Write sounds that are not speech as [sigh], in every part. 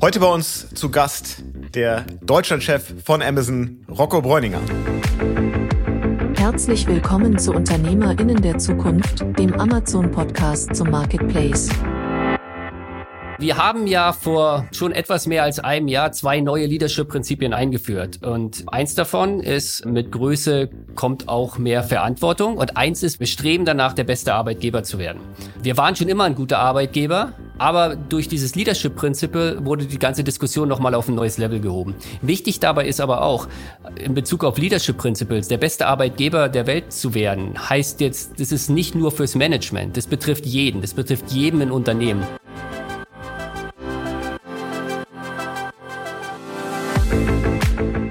Heute bei uns zu Gast der Deutschlandchef von Amazon, Rocco Bräuninger. Herzlich willkommen zu Unternehmerinnen der Zukunft, dem Amazon-Podcast zum Marketplace. Wir haben ja vor schon etwas mehr als einem Jahr zwei neue Leadership-Prinzipien eingeführt. Und eins davon ist, mit Größe kommt auch mehr Verantwortung. Und eins ist, wir streben danach, der beste Arbeitgeber zu werden. Wir waren schon immer ein guter Arbeitgeber, aber durch dieses Leadership-Prinzip wurde die ganze Diskussion nochmal auf ein neues Level gehoben. Wichtig dabei ist aber auch, in Bezug auf Leadership Principles, der beste Arbeitgeber der Welt zu werden, heißt jetzt, das ist nicht nur fürs Management, das betrifft jeden, das betrifft jedem in Unternehmen.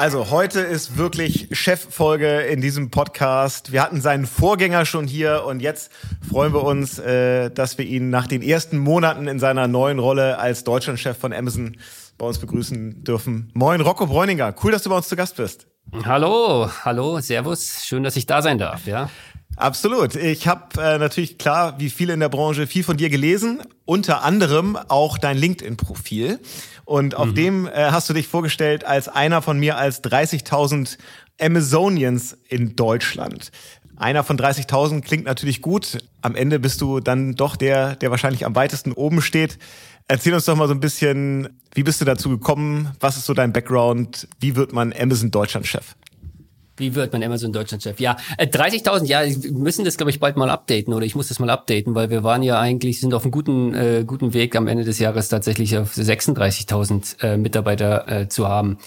Also heute ist wirklich Cheffolge in diesem Podcast. Wir hatten seinen Vorgänger schon hier und jetzt freuen wir uns, äh, dass wir ihn nach den ersten Monaten in seiner neuen Rolle als Deutschlandchef von Amazon bei uns begrüßen dürfen. Moin, Rocco Bräuninger. Cool, dass du bei uns zu Gast bist. Hallo, hallo, Servus. Schön, dass ich da sein darf, ja. Absolut. Ich habe äh, natürlich klar, wie viele in der Branche, viel von dir gelesen, unter anderem auch dein LinkedIn-Profil. Und auf mhm. dem äh, hast du dich vorgestellt als einer von mir als 30.000 Amazonians in Deutschland. Einer von 30.000 klingt natürlich gut. Am Ende bist du dann doch der, der wahrscheinlich am weitesten oben steht. Erzähl uns doch mal so ein bisschen, wie bist du dazu gekommen? Was ist so dein Background? Wie wird man Amazon Deutschland Chef? Wie wird man Amazon Deutschland Chef? Ja, 30.000, äh, ja, wir müssen das glaube ich bald mal updaten oder ich muss das mal updaten, weil wir waren ja eigentlich sind auf einem guten äh, guten Weg am Ende des Jahres tatsächlich auf 36.000 äh, Mitarbeiter äh, zu haben.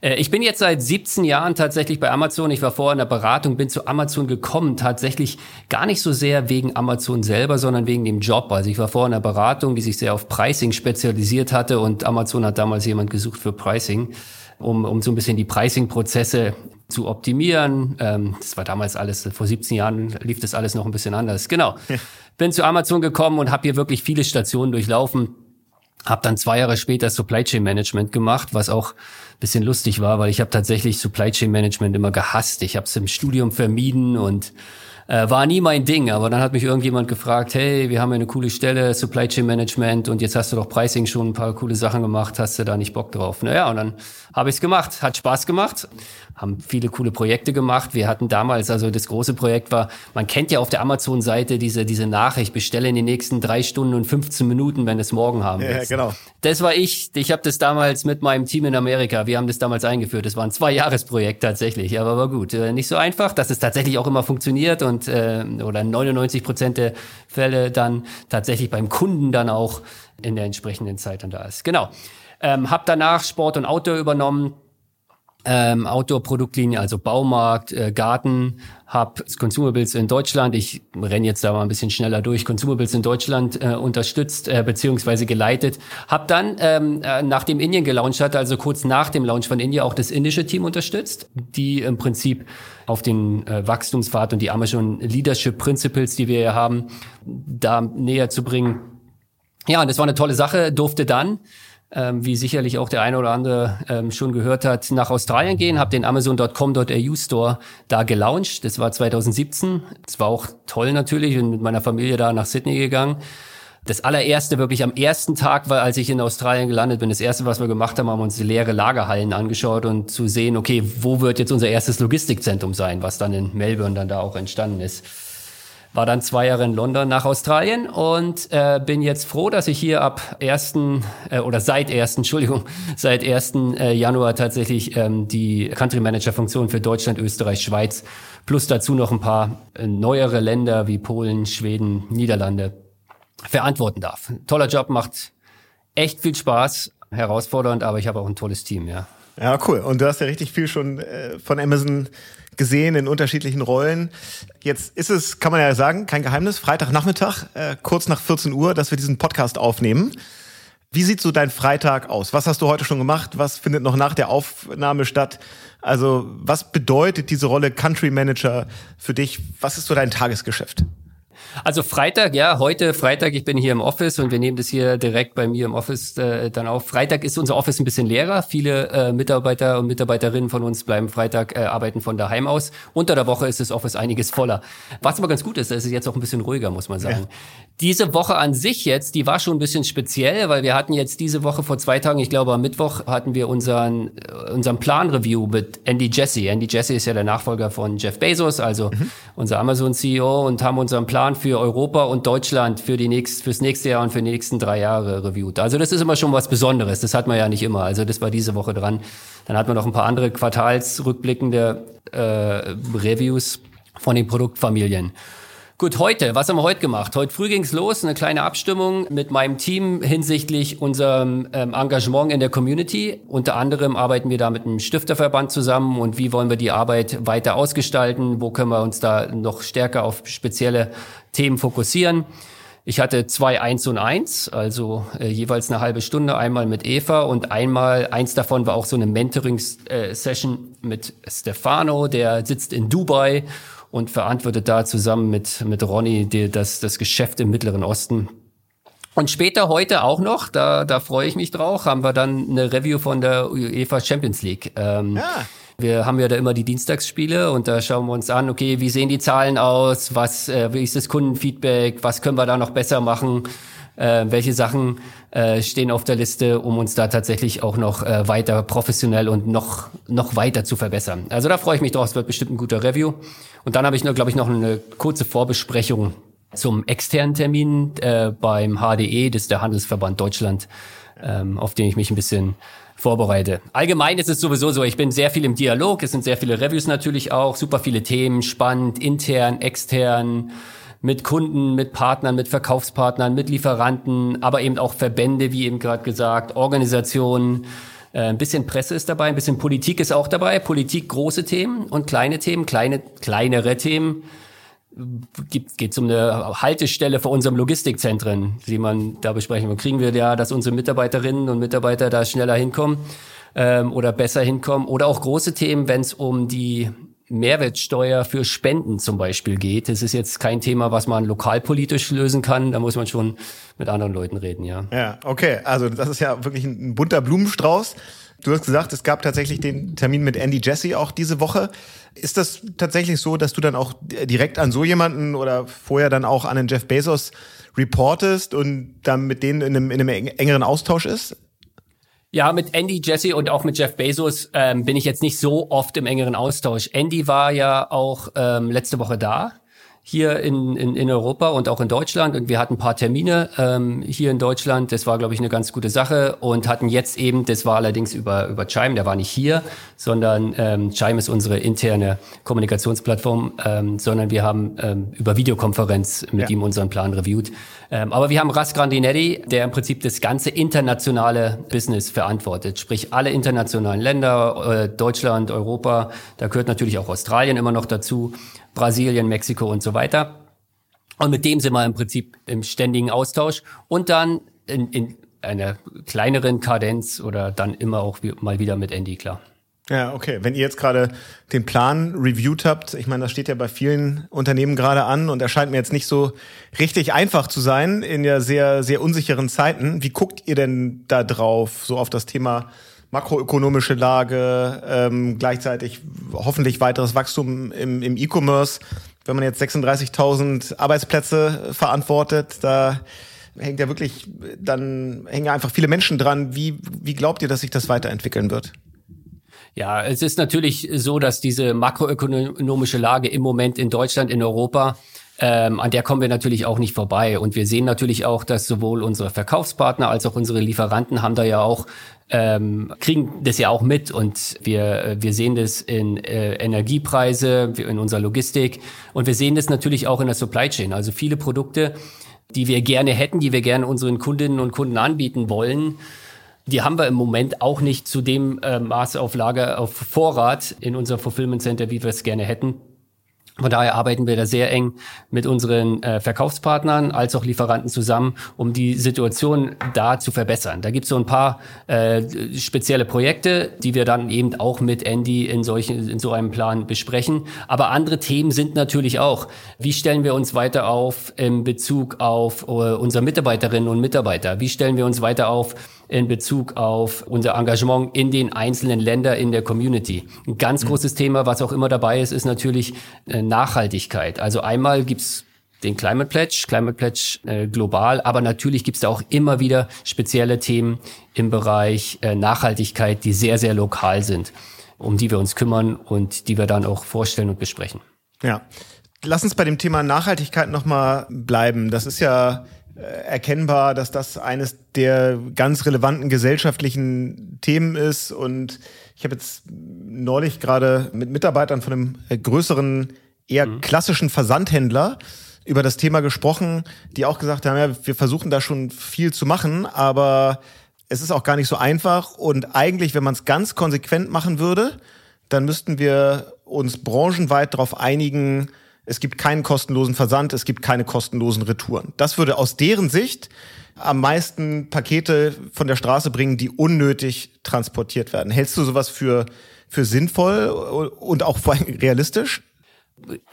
Äh, ich bin jetzt seit 17 Jahren tatsächlich bei Amazon. Ich war vorher in der Beratung, bin zu Amazon gekommen, tatsächlich gar nicht so sehr wegen Amazon selber, sondern wegen dem Job. Also ich war vorher in der Beratung, die sich sehr auf Pricing spezialisiert hatte und Amazon hat damals jemand gesucht für Pricing um, um so ein bisschen die Pricing-Prozesse zu optimieren. Ähm, das war damals alles, vor 17 Jahren lief das alles noch ein bisschen anders. Genau. Ja. Bin zu Amazon gekommen und habe hier wirklich viele Stationen durchlaufen. Hab dann zwei Jahre später Supply Chain Management gemacht, was auch bisschen lustig war, weil ich habe tatsächlich Supply Chain Management immer gehasst. Ich habe es im Studium vermieden und äh, war nie mein Ding, aber dann hat mich irgendjemand gefragt, hey, wir haben ja eine coole Stelle, Supply Chain Management und jetzt hast du doch Pricing schon ein paar coole Sachen gemacht, hast du da nicht Bock drauf? Naja, und dann habe ich es gemacht, hat Spaß gemacht, haben viele coole Projekte gemacht. Wir hatten damals, also das große Projekt war, man kennt ja auf der Amazon-Seite diese, diese Nachricht, bestelle in den nächsten drei Stunden und 15 Minuten, wenn es morgen haben willst. Ja, genau. Das war ich, ich habe das damals mit meinem Team in Amerika, wir haben das damals eingeführt. Das war ein Zwei-Jahres-Projekt tatsächlich, aber war gut. Äh, nicht so einfach, dass es tatsächlich auch immer funktioniert und äh, oder 99 Prozent der Fälle dann tatsächlich beim Kunden dann auch in der entsprechenden Zeit dann da ist. Genau. Ähm, hab danach Sport und Outdoor übernommen, ähm, Outdoor-Produktlinie, also Baumarkt, äh, Garten, hab Consumables in Deutschland. Ich renn jetzt da mal ein bisschen schneller durch. Consumables in Deutschland äh, unterstützt äh, beziehungsweise geleitet. Hab dann, ähm, äh, nachdem Indien gelauncht hatte, also kurz nach dem Launch von India, auch das indische Team unterstützt, die im Prinzip auf den äh, Wachstumspfad und die Amazon Leadership Principles, die wir hier haben, da näher zu bringen. Ja, und das war eine tolle Sache. Durfte dann ähm, wie sicherlich auch der eine oder andere ähm, schon gehört hat, nach Australien gehen, habe den Amazon.com.au Store da gelauncht. Das war 2017. Das war auch toll natürlich und mit meiner Familie da nach Sydney gegangen. Das allererste, wirklich am ersten Tag war, als ich in Australien gelandet bin, das erste, was wir gemacht haben, haben uns leere Lagerhallen angeschaut und zu sehen, okay, wo wird jetzt unser erstes Logistikzentrum sein, was dann in Melbourne dann da auch entstanden ist. War dann zwei Jahre in London nach Australien und äh, bin jetzt froh, dass ich hier ab ersten äh, oder seit ersten, [laughs] Entschuldigung, seit ersten Äh, Januar tatsächlich ähm, die Country Manager Funktion für Deutschland, Österreich, Schweiz plus dazu noch ein paar äh, neuere Länder wie Polen, Schweden, Niederlande verantworten darf. Toller Job, macht echt viel Spaß, herausfordernd, aber ich habe auch ein tolles Team, ja. Ja, cool. Und du hast ja richtig viel schon äh, von Amazon gesehen in unterschiedlichen Rollen. Jetzt ist es, kann man ja sagen, kein Geheimnis, Freitagnachmittag, äh, kurz nach 14 Uhr, dass wir diesen Podcast aufnehmen. Wie sieht so dein Freitag aus? Was hast du heute schon gemacht? Was findet noch nach der Aufnahme statt? Also, was bedeutet diese Rolle Country Manager für dich? Was ist so dein Tagesgeschäft? Also Freitag, ja, heute Freitag, ich bin hier im Office und wir nehmen das hier direkt bei mir im Office äh, dann auf. Freitag ist unser Office ein bisschen leerer. Viele äh, Mitarbeiter und Mitarbeiterinnen von uns bleiben Freitag, äh, arbeiten von daheim aus. Unter der Woche ist das Office einiges voller. Was aber ganz gut ist, es ist jetzt auch ein bisschen ruhiger, muss man sagen. Ja. Diese Woche an sich jetzt, die war schon ein bisschen speziell, weil wir hatten jetzt diese Woche vor zwei Tagen, ich glaube am Mittwoch, hatten wir unseren, äh, unseren Plan-Review mit Andy Jesse. Andy Jesse ist ja der Nachfolger von Jeff Bezos, also mhm. unser Amazon-CEO und haben unseren Plan für Europa und Deutschland für die nächst, fürs nächste Jahr und für die nächsten drei Jahre reviewt. Also das ist immer schon was Besonderes. Das hat man ja nicht immer. Also das war diese Woche dran. Dann hat man noch ein paar andere quartalsrückblickende äh, Reviews von den Produktfamilien. Gut, heute, was haben wir heute gemacht? Heute früh ging's los, eine kleine Abstimmung mit meinem Team hinsichtlich unserem ähm, Engagement in der Community. Unter anderem arbeiten wir da mit einem Stifterverband zusammen und wie wollen wir die Arbeit weiter ausgestalten? Wo können wir uns da noch stärker auf spezielle Themen fokussieren? Ich hatte zwei Eins und Eins, also äh, jeweils eine halbe Stunde, einmal mit Eva und einmal, eins davon war auch so eine Mentoring-Session äh, mit Stefano, der sitzt in Dubai und verantwortet da zusammen mit, mit Ronny die, das, das Geschäft im Mittleren Osten. Und später heute auch noch, da, da freue ich mich drauf, haben wir dann eine Review von der UEFA Champions League. Ähm, ja. Wir haben ja da immer die Dienstagsspiele und da schauen wir uns an, okay, wie sehen die Zahlen aus, was, äh, wie ist das Kundenfeedback, was können wir da noch besser machen, äh, welche Sachen äh, stehen auf der Liste, um uns da tatsächlich auch noch äh, weiter professionell und noch, noch weiter zu verbessern. Also da freue ich mich drauf, es wird bestimmt ein guter Review. Und dann habe ich, glaube ich, noch eine kurze Vorbesprechung zum externen Termin äh, beim HDE, das ist der Handelsverband Deutschland, ähm, auf den ich mich ein bisschen vorbereite. Allgemein ist es sowieso so, ich bin sehr viel im Dialog, es sind sehr viele Reviews natürlich auch, super viele Themen, spannend, intern, extern, mit Kunden, mit Partnern, mit Verkaufspartnern, mit Lieferanten, aber eben auch Verbände, wie eben gerade gesagt, Organisationen. Äh, ein bisschen Presse ist dabei, ein bisschen Politik ist auch dabei. Politik große Themen und kleine Themen, kleine, kleinere Themen geht es um eine Haltestelle für unsere Logistikzentren, die man da besprechen. Und kriegen wir ja, dass unsere Mitarbeiterinnen und Mitarbeiter da schneller hinkommen ähm, oder besser hinkommen. Oder auch große Themen, wenn es um die Mehrwertsteuer für Spenden zum Beispiel geht. Das ist jetzt kein Thema, was man lokalpolitisch lösen kann. Da muss man schon mit anderen Leuten reden, ja. Ja, okay. Also das ist ja wirklich ein bunter Blumenstrauß. Du hast gesagt, es gab tatsächlich den Termin mit Andy Jesse auch diese Woche. Ist das tatsächlich so, dass du dann auch direkt an so jemanden oder vorher dann auch an den Jeff Bezos reportest und dann mit denen in einem, in einem engeren Austausch ist? Ja, mit Andy, Jesse und auch mit Jeff Bezos ähm, bin ich jetzt nicht so oft im engeren Austausch. Andy war ja auch ähm, letzte Woche da hier in, in, in Europa und auch in Deutschland. Und wir hatten ein paar Termine ähm, hier in Deutschland. Das war, glaube ich, eine ganz gute Sache. Und hatten jetzt eben, das war allerdings über, über Chime, der war nicht hier, sondern ähm, Chime ist unsere interne Kommunikationsplattform, ähm, sondern wir haben ähm, über Videokonferenz mit ja. ihm unseren Plan reviewed. Ähm, aber wir haben Ras Grandinetti, der im Prinzip das ganze internationale Business verantwortet. Sprich, alle internationalen Länder, äh, Deutschland, Europa, da gehört natürlich auch Australien immer noch dazu. Brasilien, Mexiko und so weiter. Und mit dem sind wir im Prinzip im ständigen Austausch und dann in, in einer kleineren Kadenz oder dann immer auch mal wieder mit Andy, klar. Ja, okay. Wenn ihr jetzt gerade den Plan reviewed habt, ich meine, das steht ja bei vielen Unternehmen gerade an und erscheint mir jetzt nicht so richtig einfach zu sein in ja sehr, sehr unsicheren Zeiten. Wie guckt ihr denn da drauf, so auf das Thema makroökonomische Lage, ähm, gleichzeitig hoffentlich weiteres Wachstum im, im E-Commerce. Wenn man jetzt 36.000 Arbeitsplätze verantwortet, da hängt ja wirklich, dann hängen ja einfach viele Menschen dran. Wie, wie glaubt ihr, dass sich das weiterentwickeln wird? Ja, es ist natürlich so, dass diese makroökonomische Lage im Moment in Deutschland, in Europa, ähm, an der kommen wir natürlich auch nicht vorbei. Und wir sehen natürlich auch, dass sowohl unsere Verkaufspartner als auch unsere Lieferanten haben da ja auch ähm, kriegen das ja auch mit und wir, wir sehen das in äh, Energiepreise, in unserer Logistik und wir sehen das natürlich auch in der Supply Chain. Also viele Produkte, die wir gerne hätten, die wir gerne unseren Kundinnen und Kunden anbieten wollen, die haben wir im Moment auch nicht zu dem äh, Maße auf Lager, auf Vorrat in unserem Fulfillment Center, wie wir es gerne hätten. Von daher arbeiten wir da sehr eng mit unseren äh, Verkaufspartnern als auch Lieferanten zusammen, um die Situation da zu verbessern. Da gibt es so ein paar äh, spezielle Projekte, die wir dann eben auch mit Andy in, solchen, in so einem Plan besprechen. Aber andere Themen sind natürlich auch, wie stellen wir uns weiter auf in Bezug auf äh, unsere Mitarbeiterinnen und Mitarbeiter? Wie stellen wir uns weiter auf in Bezug auf unser Engagement in den einzelnen Ländern in der Community. Ein ganz mhm. großes Thema, was auch immer dabei ist, ist natürlich äh, Nachhaltigkeit. Also einmal gibt's den Climate Pledge, Climate Pledge äh, global, aber natürlich gibt's da auch immer wieder spezielle Themen im Bereich äh, Nachhaltigkeit, die sehr, sehr lokal sind, um die wir uns kümmern und die wir dann auch vorstellen und besprechen. Ja. Lass uns bei dem Thema Nachhaltigkeit nochmal bleiben. Das ist ja erkennbar, dass das eines der ganz relevanten gesellschaftlichen Themen ist. Und ich habe jetzt neulich gerade mit Mitarbeitern von einem äh, größeren, eher mhm. klassischen Versandhändler über das Thema gesprochen, die auch gesagt haben, ja, wir versuchen da schon viel zu machen, aber es ist auch gar nicht so einfach. Und eigentlich, wenn man es ganz konsequent machen würde, dann müssten wir uns branchenweit darauf einigen, es gibt keinen kostenlosen Versand, es gibt keine kostenlosen Retouren. Das würde aus deren Sicht am meisten Pakete von der Straße bringen, die unnötig transportiert werden. Hältst du sowas für, für sinnvoll und auch realistisch?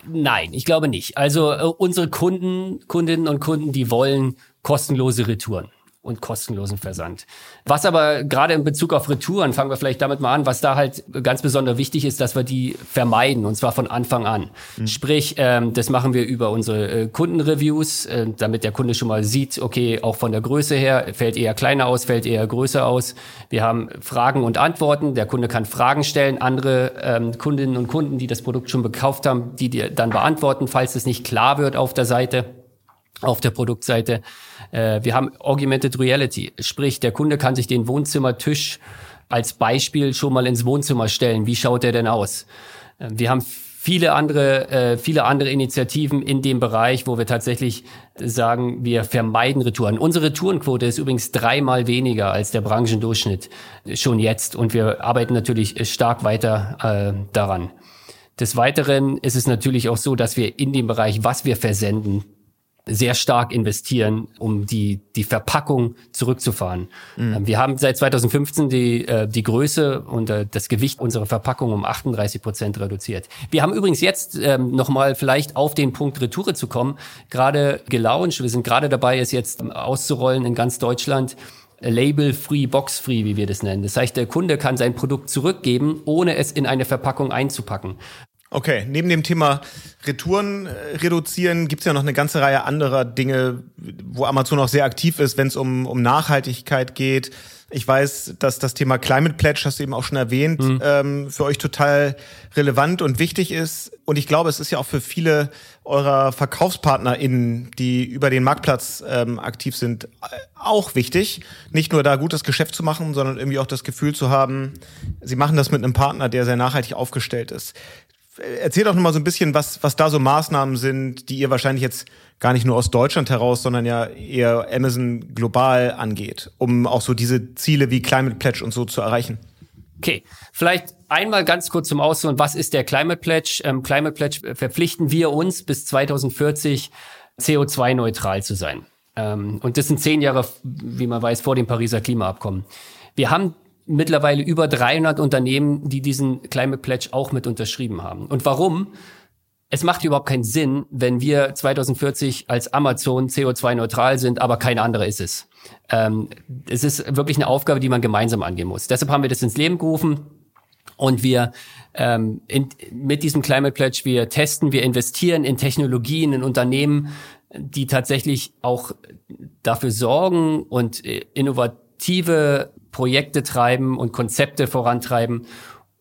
Nein, ich glaube nicht. Also äh, unsere Kunden, Kundinnen und Kunden, die wollen kostenlose Retouren und kostenlosen Versand. Was aber gerade in Bezug auf Retouren, fangen wir vielleicht damit mal an, was da halt ganz besonders wichtig ist, dass wir die vermeiden und zwar von Anfang an. Mhm. Sprich, ähm, das machen wir über unsere äh, Kundenreviews, äh, damit der Kunde schon mal sieht, okay, auch von der Größe her, fällt eher kleiner aus, fällt eher größer aus. Wir haben Fragen und Antworten, der Kunde kann Fragen stellen, andere ähm, Kundinnen und Kunden, die das Produkt schon gekauft haben, die dir dann beantworten, falls es nicht klar wird auf der Seite auf der Produktseite. Äh, wir haben Augmented Reality, sprich der Kunde kann sich den Wohnzimmertisch als Beispiel schon mal ins Wohnzimmer stellen. Wie schaut der denn aus? Äh, wir haben viele andere, äh, viele andere Initiativen in dem Bereich, wo wir tatsächlich sagen, wir vermeiden Retouren. Unsere Retourenquote ist übrigens dreimal weniger als der Branchendurchschnitt schon jetzt und wir arbeiten natürlich stark weiter äh, daran. Des Weiteren ist es natürlich auch so, dass wir in dem Bereich, was wir versenden, sehr stark investieren, um die, die Verpackung zurückzufahren. Mhm. Ähm, wir haben seit 2015 die, äh, die Größe und äh, das Gewicht unserer Verpackung um 38 Prozent reduziert. Wir haben übrigens jetzt ähm, nochmal vielleicht auf den Punkt Retoure zu kommen, gerade gelauncht. Wir sind gerade dabei, es jetzt auszurollen in ganz Deutschland. Label-free, box-free, wie wir das nennen. Das heißt, der Kunde kann sein Produkt zurückgeben, ohne es in eine Verpackung einzupacken. Okay, neben dem Thema Retouren äh, reduzieren gibt's ja noch eine ganze Reihe anderer Dinge, wo Amazon auch sehr aktiv ist, wenn es um, um Nachhaltigkeit geht. Ich weiß, dass das Thema Climate Pledge, hast du eben auch schon erwähnt, mhm. ähm, für euch total relevant und wichtig ist. Und ich glaube, es ist ja auch für viele eurer VerkaufspartnerInnen, die über den Marktplatz ähm, aktiv sind, äh, auch wichtig. Nicht nur da gutes Geschäft zu machen, sondern irgendwie auch das Gefühl zu haben, sie machen das mit einem Partner, der sehr nachhaltig aufgestellt ist. Erzähl doch noch mal so ein bisschen, was, was da so Maßnahmen sind, die ihr wahrscheinlich jetzt gar nicht nur aus Deutschland heraus, sondern ja eher Amazon global angeht, um auch so diese Ziele wie Climate Pledge und so zu erreichen. Okay, vielleicht einmal ganz kurz zum Ausholen. Was ist der Climate Pledge? Ähm, Climate Pledge verpflichten wir uns bis 2040 CO2-neutral zu sein. Ähm, und das sind zehn Jahre, wie man weiß, vor dem Pariser Klimaabkommen. Wir haben mittlerweile über 300 Unternehmen, die diesen Climate Pledge auch mit unterschrieben haben. Und warum? Es macht überhaupt keinen Sinn, wenn wir 2040 als Amazon CO2-neutral sind, aber kein anderer ist es. Ähm, es ist wirklich eine Aufgabe, die man gemeinsam angehen muss. Deshalb haben wir das ins Leben gerufen und wir ähm, in, mit diesem Climate Pledge, wir testen, wir investieren in Technologien, in Unternehmen, die tatsächlich auch dafür sorgen und äh, innovative Projekte treiben und Konzepte vorantreiben,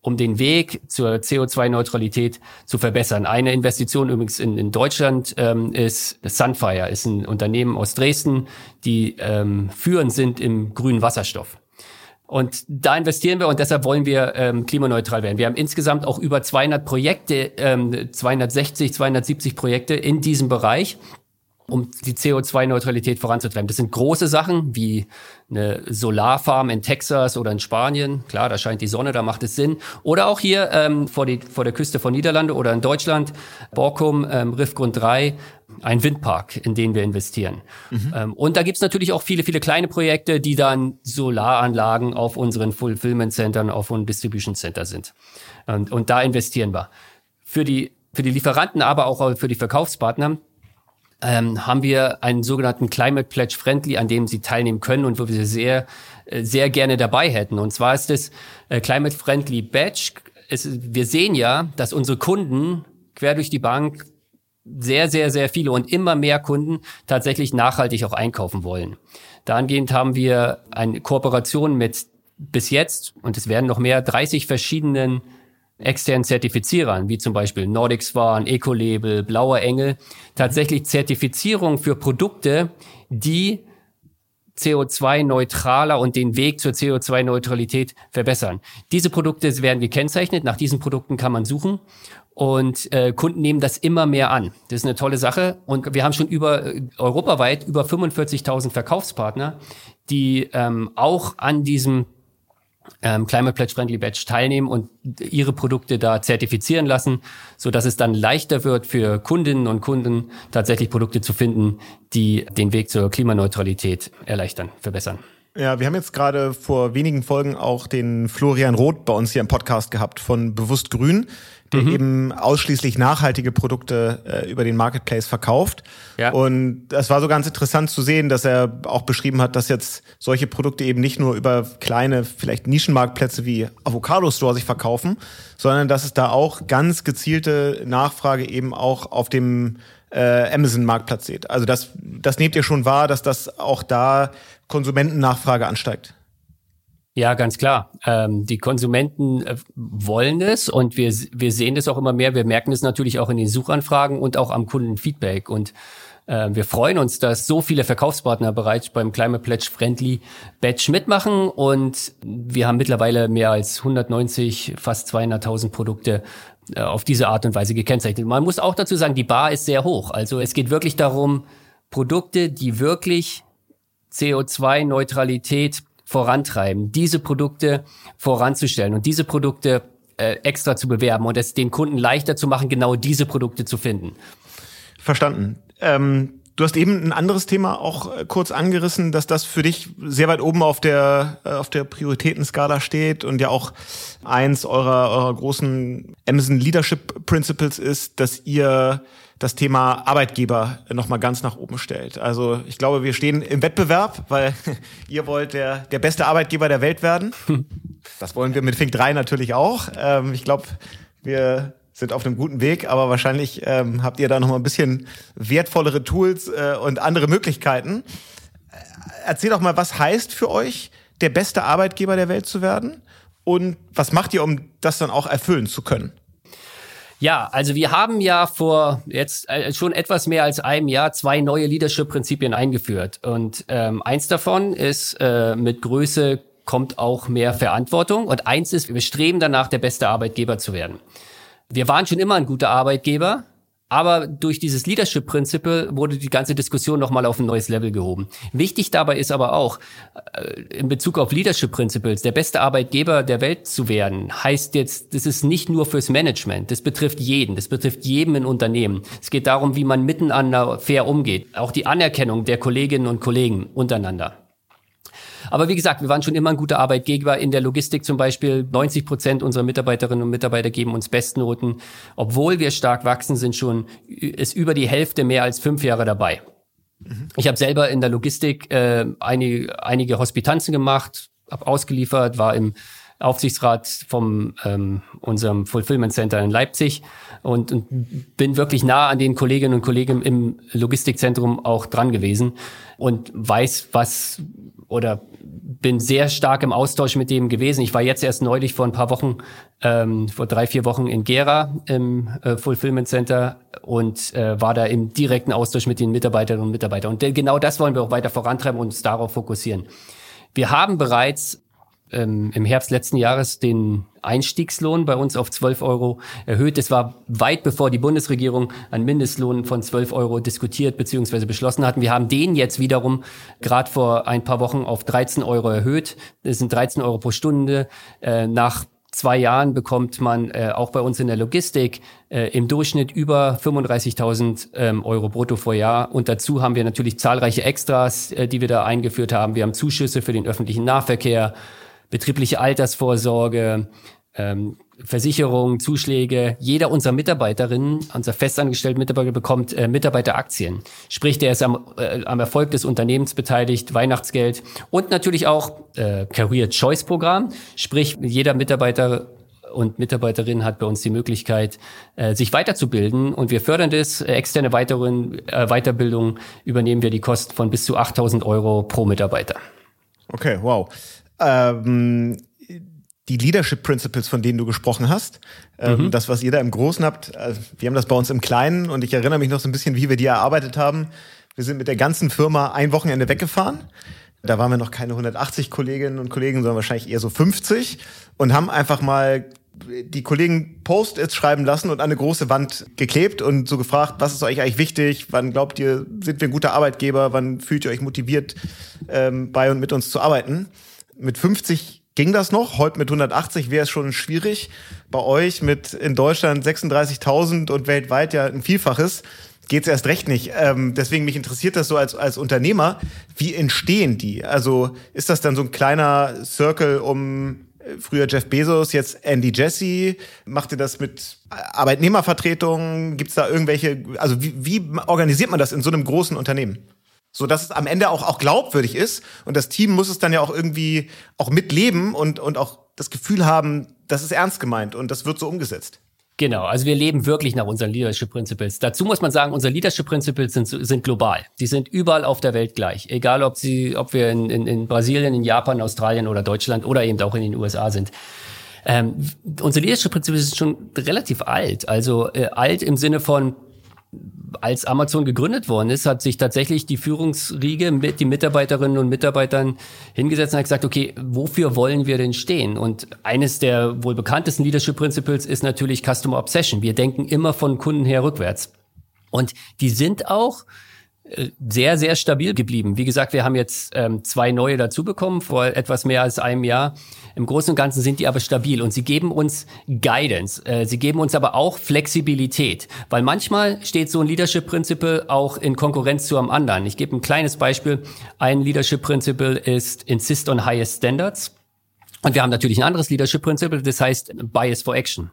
um den Weg zur CO2-Neutralität zu verbessern. Eine Investition übrigens in, in Deutschland ähm, ist Sunfire, ist ein Unternehmen aus Dresden, die ähm, führend sind im grünen Wasserstoff. Und da investieren wir und deshalb wollen wir ähm, klimaneutral werden. Wir haben insgesamt auch über 200 Projekte, ähm, 260, 270 Projekte in diesem Bereich. Um die CO2-Neutralität voranzutreiben. Das sind große Sachen wie eine Solarfarm in Texas oder in Spanien. Klar, da scheint die Sonne, da macht es Sinn. Oder auch hier ähm, vor, die, vor der Küste von Niederlande oder in Deutschland, Borkum, ähm, Riffgrund 3, ein Windpark, in den wir investieren. Mhm. Ähm, und da gibt's natürlich auch viele, viele kleine Projekte, die dann Solaranlagen auf unseren Fulfillment Centern, auf unseren Distribution Center sind. Und, und da investieren wir. Für die, für die Lieferanten, aber auch für die Verkaufspartner ähm, haben wir einen sogenannten Climate Pledge Friendly, an dem sie teilnehmen können und wo wir sehr, äh, sehr gerne dabei hätten. Und zwar ist es äh, Climate Friendly Badge. Es, wir sehen ja, dass unsere Kunden quer durch die Bank sehr, sehr, sehr viele und immer mehr Kunden tatsächlich nachhaltig auch einkaufen wollen. Dahingehend haben wir eine Kooperation mit bis jetzt, und es werden noch mehr, 30 verschiedenen externen Zertifizierern, wie zum Beispiel Nordic Swan, Ecolabel, Blauer Engel, tatsächlich Zertifizierung für Produkte, die CO2-neutraler und den Weg zur CO2-Neutralität verbessern. Diese Produkte werden gekennzeichnet, nach diesen Produkten kann man suchen und äh, Kunden nehmen das immer mehr an. Das ist eine tolle Sache und wir haben schon über äh, europaweit über 45.000 Verkaufspartner, die ähm, auch an diesem ähm, Climate Pledge Friendly Badge teilnehmen und ihre Produkte da zertifizieren lassen, so dass es dann leichter wird für Kundinnen und Kunden tatsächlich Produkte zu finden, die den Weg zur Klimaneutralität erleichtern, verbessern. Ja, wir haben jetzt gerade vor wenigen Folgen auch den Florian Roth bei uns hier im Podcast gehabt von Bewusst Grün der mhm. eben ausschließlich nachhaltige Produkte äh, über den Marketplace verkauft. Ja. Und das war so ganz interessant zu sehen, dass er auch beschrieben hat, dass jetzt solche Produkte eben nicht nur über kleine, vielleicht Nischenmarktplätze wie Avocado Store sich verkaufen, sondern dass es da auch ganz gezielte Nachfrage eben auch auf dem äh, Amazon-Marktplatz seht. Also das, das nehmt ihr schon wahr, dass das auch da Konsumentennachfrage ansteigt. Ja, ganz klar. Ähm, die Konsumenten äh, wollen es und wir, wir sehen das auch immer mehr. Wir merken es natürlich auch in den Suchanfragen und auch am Kundenfeedback. Und äh, wir freuen uns, dass so viele Verkaufspartner bereits beim Climate Pledge Friendly Badge mitmachen und wir haben mittlerweile mehr als 190, fast 200.000 Produkte äh, auf diese Art und Weise gekennzeichnet. Man muss auch dazu sagen, die Bar ist sehr hoch. Also es geht wirklich darum, Produkte, die wirklich CO2-Neutralität vorantreiben, diese Produkte voranzustellen und diese Produkte äh, extra zu bewerben und es den Kunden leichter zu machen, genau diese Produkte zu finden. Verstanden. Ähm, du hast eben ein anderes Thema auch äh, kurz angerissen, dass das für dich sehr weit oben auf der äh, auf der Prioritätenskala steht und ja auch eins eurer eurer großen Amazon Leadership Principles ist, dass ihr das Thema Arbeitgeber nochmal ganz nach oben stellt. Also ich glaube, wir stehen im Wettbewerb, weil [laughs] ihr wollt der, der beste Arbeitgeber der Welt werden. [laughs] Das wollen wir mit Fink 3 natürlich auch. Ähm, ich glaube, wir sind auf einem guten Weg, aber wahrscheinlich ähm, habt ihr da noch mal ein bisschen wertvollere Tools äh, und andere Möglichkeiten. Äh, erzähl doch mal, was heißt für euch, der beste Arbeitgeber der Welt zu werden? Und was macht ihr, um das dann auch erfüllen zu können? Ja, also wir haben ja vor jetzt äh, schon etwas mehr als einem Jahr zwei neue Leadership-Prinzipien eingeführt. Und ähm, eins davon ist, äh, mit Größe kommt auch mehr Verantwortung. Und eins ist, wir streben danach, der beste Arbeitgeber zu werden. Wir waren schon immer ein guter Arbeitgeber, aber durch dieses Leadership Principle wurde die ganze Diskussion nochmal auf ein neues Level gehoben. Wichtig dabei ist aber auch, äh, in Bezug auf Leadership Principles, der beste Arbeitgeber der Welt zu werden, heißt jetzt, das ist nicht nur fürs Management. Das betrifft jeden. Das betrifft jedem in Unternehmen. Es geht darum, wie man miteinander fair umgeht. Auch die Anerkennung der Kolleginnen und Kollegen untereinander. Aber wie gesagt, wir waren schon immer ein guter Arbeitgeber. In der Logistik zum Beispiel 90 Prozent unserer Mitarbeiterinnen und Mitarbeiter geben uns Bestnoten. Obwohl wir stark wachsen, sind schon ist über die Hälfte mehr als fünf Jahre dabei. Mhm. Ich habe selber in der Logistik äh, einige, einige Hospitanzen gemacht, habe ausgeliefert, war im Aufsichtsrat vom ähm, unserem Fulfillment Center in Leipzig und, und bin wirklich nah an den Kolleginnen und Kollegen im Logistikzentrum auch dran gewesen und weiß, was oder bin sehr stark im Austausch mit dem gewesen. Ich war jetzt erst neulich vor ein paar Wochen, ähm, vor drei, vier Wochen in Gera im äh, Fulfillment Center und äh, war da im direkten Austausch mit den Mitarbeiterinnen und Mitarbeitern. Und genau das wollen wir auch weiter vorantreiben und uns darauf fokussieren. Wir haben bereits ähm, im Herbst letzten Jahres den Einstiegslohn bei uns auf 12 Euro erhöht. Es war weit bevor die Bundesregierung einen Mindestlohn von 12 Euro diskutiert bzw. beschlossen hatten. Wir haben den jetzt wiederum gerade vor ein paar Wochen auf 13 Euro erhöht. Das sind 13 Euro pro Stunde. Äh, nach zwei Jahren bekommt man äh, auch bei uns in der Logistik äh, im Durchschnitt über 35.000 ähm, Euro brutto pro Jahr. Und dazu haben wir natürlich zahlreiche Extras, äh, die wir da eingeführt haben. Wir haben Zuschüsse für den öffentlichen Nahverkehr, betriebliche Altersvorsorge, ähm, Versicherung, Zuschläge. Jeder unserer Mitarbeiterinnen, unser festangestellter Mitarbeiter bekommt äh, Mitarbeiteraktien. Sprich, der ist am, äh, am Erfolg des Unternehmens beteiligt, Weihnachtsgeld und natürlich auch äh, Career Choice Programm. Sprich, jeder Mitarbeiter und Mitarbeiterin hat bei uns die Möglichkeit, äh, sich weiterzubilden und wir fördern das. Externe Weiterin, äh, Weiterbildung übernehmen wir die Kosten von bis zu 8000 Euro pro Mitarbeiter. Okay, wow. Ähm, die Leadership Principles, von denen du gesprochen hast, ähm, mhm. das, was ihr da im Großen habt, also wir haben das bei uns im Kleinen und ich erinnere mich noch so ein bisschen, wie wir die erarbeitet haben. Wir sind mit der ganzen Firma ein Wochenende weggefahren. Da waren wir noch keine 180 Kolleginnen und Kollegen, sondern wahrscheinlich eher so 50 und haben einfach mal die Kollegen Post-its schreiben lassen und an eine große Wand geklebt und so gefragt, was ist euch eigentlich wichtig? Wann glaubt ihr, sind wir ein guter Arbeitgeber? Wann fühlt ihr euch motiviert, ähm, bei und mit uns zu arbeiten? Mit 50 ging das noch. Heute mit 180 wäre es schon schwierig. Bei euch mit in Deutschland 36.000 und weltweit ja ein Vielfaches geht es erst recht nicht. Ähm, deswegen mich interessiert das so als, als Unternehmer. Wie entstehen die? Also ist das dann so ein kleiner Circle um äh, früher Jeff Bezos, jetzt Andy Jesse? Macht ihr das mit Arbeitnehmervertretungen? Gibt es da irgendwelche, also wie, wie organisiert man das in so einem großen Unternehmen? So dass es am Ende auch, auch glaubwürdig ist. Und das Team muss es dann ja auch irgendwie auch mitleben und, und auch das Gefühl haben, das ist ernst gemeint und das wird so umgesetzt. Genau, also wir leben wirklich nach unseren Leadership Principles. Dazu muss man sagen, unsere Leadership Principles sind, sind global. Die sind überall auf der Welt gleich. Egal, ob sie, ob wir in, in, in Brasilien, in Japan, Australien oder Deutschland oder eben auch in den USA sind. Ähm, unsere Leadership Principles sind schon relativ alt. Also äh, alt im Sinne von als Amazon gegründet worden ist, hat sich tatsächlich die Führungsriege mit den Mitarbeiterinnen und Mitarbeitern hingesetzt und hat gesagt, okay, wofür wollen wir denn stehen? Und eines der wohl bekanntesten Leadership Principles ist natürlich Customer Obsession. Wir denken immer von Kunden her rückwärts. Und die sind auch sehr, sehr stabil geblieben. Wie gesagt, wir haben jetzt ähm, zwei neue dazu bekommen vor etwas mehr als einem Jahr. Im Großen und Ganzen sind die aber stabil und sie geben uns Guidance. Äh, sie geben uns aber auch Flexibilität, weil manchmal steht so ein Leadership Principle auch in Konkurrenz zu einem anderen. Ich gebe ein kleines Beispiel. Ein Leadership Principle ist Insist on Highest Standards. Und wir haben natürlich ein anderes Leadership Principle, das heißt Bias for Action.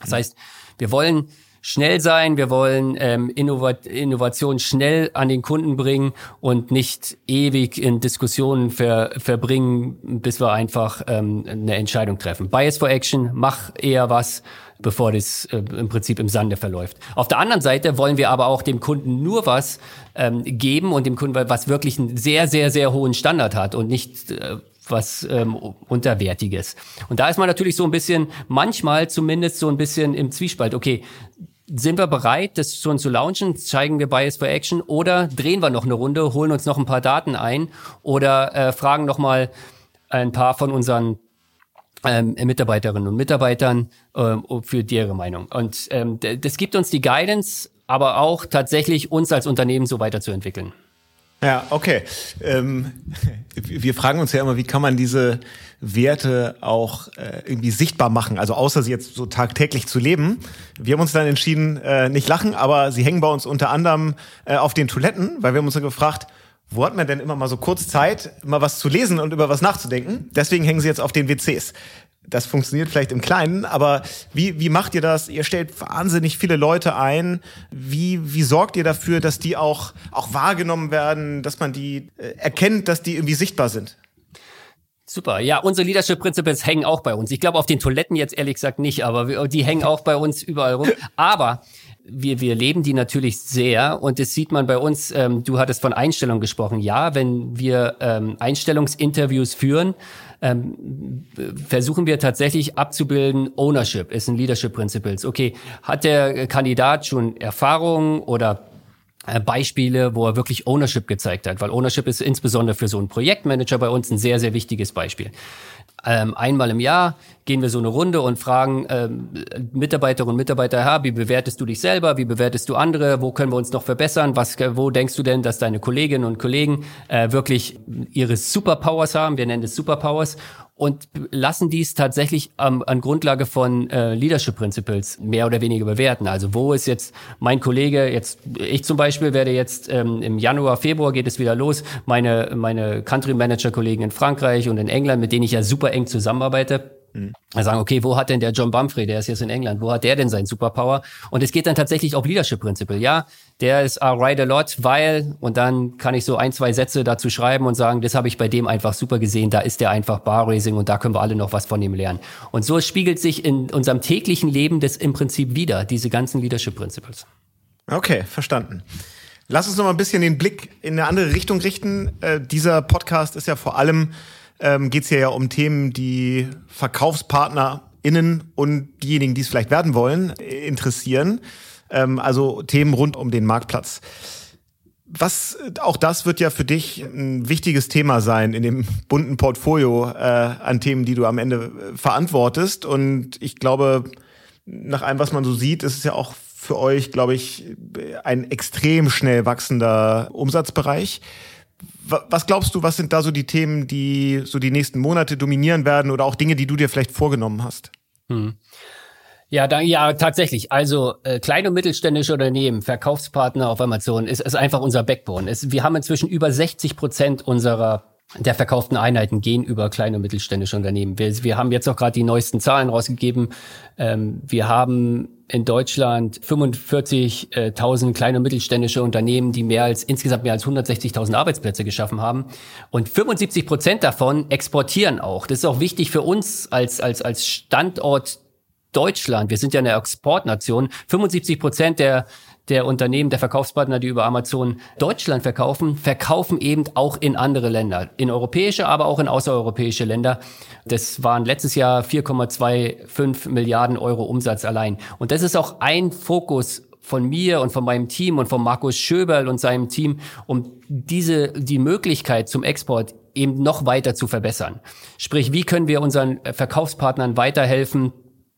Das heißt, wir wollen schnell sein, wir wollen ähm, Innovat Innovation schnell an den Kunden bringen und nicht ewig in Diskussionen ver verbringen, bis wir einfach ähm, eine Entscheidung treffen. Bias for Action, mach eher was, bevor das äh, im Prinzip im Sande verläuft. Auf der anderen Seite wollen wir aber auch dem Kunden nur was ähm, geben und dem Kunden was wirklich einen sehr, sehr, sehr hohen Standard hat und nicht äh, was ähm, unterwertiges. Und da ist man natürlich so ein bisschen, manchmal zumindest so ein bisschen im Zwiespalt. Okay, sind wir bereit, das schon zu launchen? Zeigen wir Bias for Action oder drehen wir noch eine Runde, holen uns noch ein paar Daten ein oder äh, fragen noch mal ein paar von unseren ähm, Mitarbeiterinnen und Mitarbeitern ähm, für ihre Meinung. Und ähm, das gibt uns die Guidance, aber auch tatsächlich uns als Unternehmen so weiterzuentwickeln. Ja, okay. Ähm, [laughs] wir fragen uns ja immer, wie kann man diese Werte auch äh, irgendwie sichtbar machen, also außer sie jetzt so tagtäglich zu leben. Wir haben uns dann entschieden, äh, nicht lachen, aber sie hängen bei uns unter anderem äh, auf den Toiletten, weil wir haben uns dann gefragt, wo hat man denn immer mal so kurz Zeit, mal was zu lesen und über was nachzudenken? Deswegen hängen sie jetzt auf den WCs das funktioniert vielleicht im Kleinen, aber wie, wie macht ihr das? Ihr stellt wahnsinnig viele Leute ein. Wie, wie sorgt ihr dafür, dass die auch, auch wahrgenommen werden, dass man die äh, erkennt, dass die irgendwie sichtbar sind? Super. Ja, unsere Leadership Principles hängen auch bei uns. Ich glaube auf den Toiletten jetzt ehrlich gesagt nicht, aber wir, die hängen auch bei uns überall rum. Aber wir, wir leben die natürlich sehr und das sieht man bei uns, ähm, du hattest von Einstellung gesprochen. Ja, wenn wir ähm, Einstellungsinterviews führen, ähm, versuchen wir tatsächlich abzubilden, Ownership ist ein Leadership Principles. Okay, hat der Kandidat schon Erfahrungen oder äh, Beispiele, wo er wirklich Ownership gezeigt hat, weil Ownership ist insbesondere für so einen Projektmanager bei uns ein sehr, sehr wichtiges Beispiel. Ähm, einmal im Jahr gehen wir so eine Runde und fragen ähm, Mitarbeiterinnen und Mitarbeiter, ja, wie bewertest du dich selber, wie bewertest du andere, wo können wir uns noch verbessern, was, wo denkst du denn, dass deine Kolleginnen und Kollegen äh, wirklich ihre Superpowers haben, wir nennen es Superpowers und lassen dies tatsächlich ähm, an Grundlage von äh, Leadership Principles mehr oder weniger bewerten. Also wo ist jetzt mein Kollege, jetzt ich zum Beispiel werde jetzt ähm, im Januar, Februar geht es wieder los, meine, meine Country Manager Kollegen in Frankreich und in England, mit denen ich ja super eng zusammenarbeite, Mhm. Sagen, okay, wo hat denn der John Bumfrey, der ist jetzt in England, wo hat der denn sein Superpower? Und es geht dann tatsächlich auf Leadership Principle. Ja, der ist I write a lot, weil, und dann kann ich so ein, zwei Sätze dazu schreiben und sagen, das habe ich bei dem einfach super gesehen, da ist der einfach Bar Raising und da können wir alle noch was von ihm lernen. Und so spiegelt sich in unserem täglichen Leben das im Prinzip wieder, diese ganzen Leadership Principles. Okay, verstanden. Lass uns noch mal ein bisschen den Blick in eine andere Richtung richten. Äh, dieser Podcast ist ja vor allem ähm, geht es hier ja um Themen, die VerkaufspartnerInnen und diejenigen, die es vielleicht werden wollen, interessieren. Ähm, also Themen rund um den Marktplatz. Was, auch das wird ja für dich ein wichtiges Thema sein in dem bunten Portfolio äh, an Themen, die du am Ende äh, verantwortest. Und ich glaube, nach allem, was man so sieht, ist es ja auch für euch, glaube ich, ein extrem schnell wachsender Umsatzbereich. Was glaubst du, was sind da so die Themen, die so die nächsten Monate dominieren werden oder auch Dinge, die du dir vielleicht vorgenommen hast? Hm. Ja, dann, ja, tatsächlich. Also äh, kleine und mittelständische Unternehmen, Verkaufspartner auf Amazon ist, ist einfach unser Backbone. Es, wir haben inzwischen über 60 Prozent unserer der verkauften Einheiten gehen über kleine und mittelständische Unternehmen. Wir, wir haben jetzt auch gerade die neuesten Zahlen rausgegeben. Ähm, wir haben in Deutschland 45.000 kleine und mittelständische Unternehmen, die mehr als insgesamt mehr als 160.000 Arbeitsplätze geschaffen haben. Und 75 Prozent davon exportieren auch. Das ist auch wichtig für uns als, als, als Standort Deutschland. Wir sind ja eine Exportnation. 75 Prozent der der Unternehmen, der Verkaufspartner, die über Amazon Deutschland verkaufen, verkaufen eben auch in andere Länder, in europäische, aber auch in außereuropäische Länder. Das waren letztes Jahr 4,25 Milliarden Euro Umsatz allein. Und das ist auch ein Fokus von mir und von meinem Team und von Markus Schöberl und seinem Team, um diese, die Möglichkeit zum Export eben noch weiter zu verbessern. Sprich, wie können wir unseren Verkaufspartnern weiterhelfen,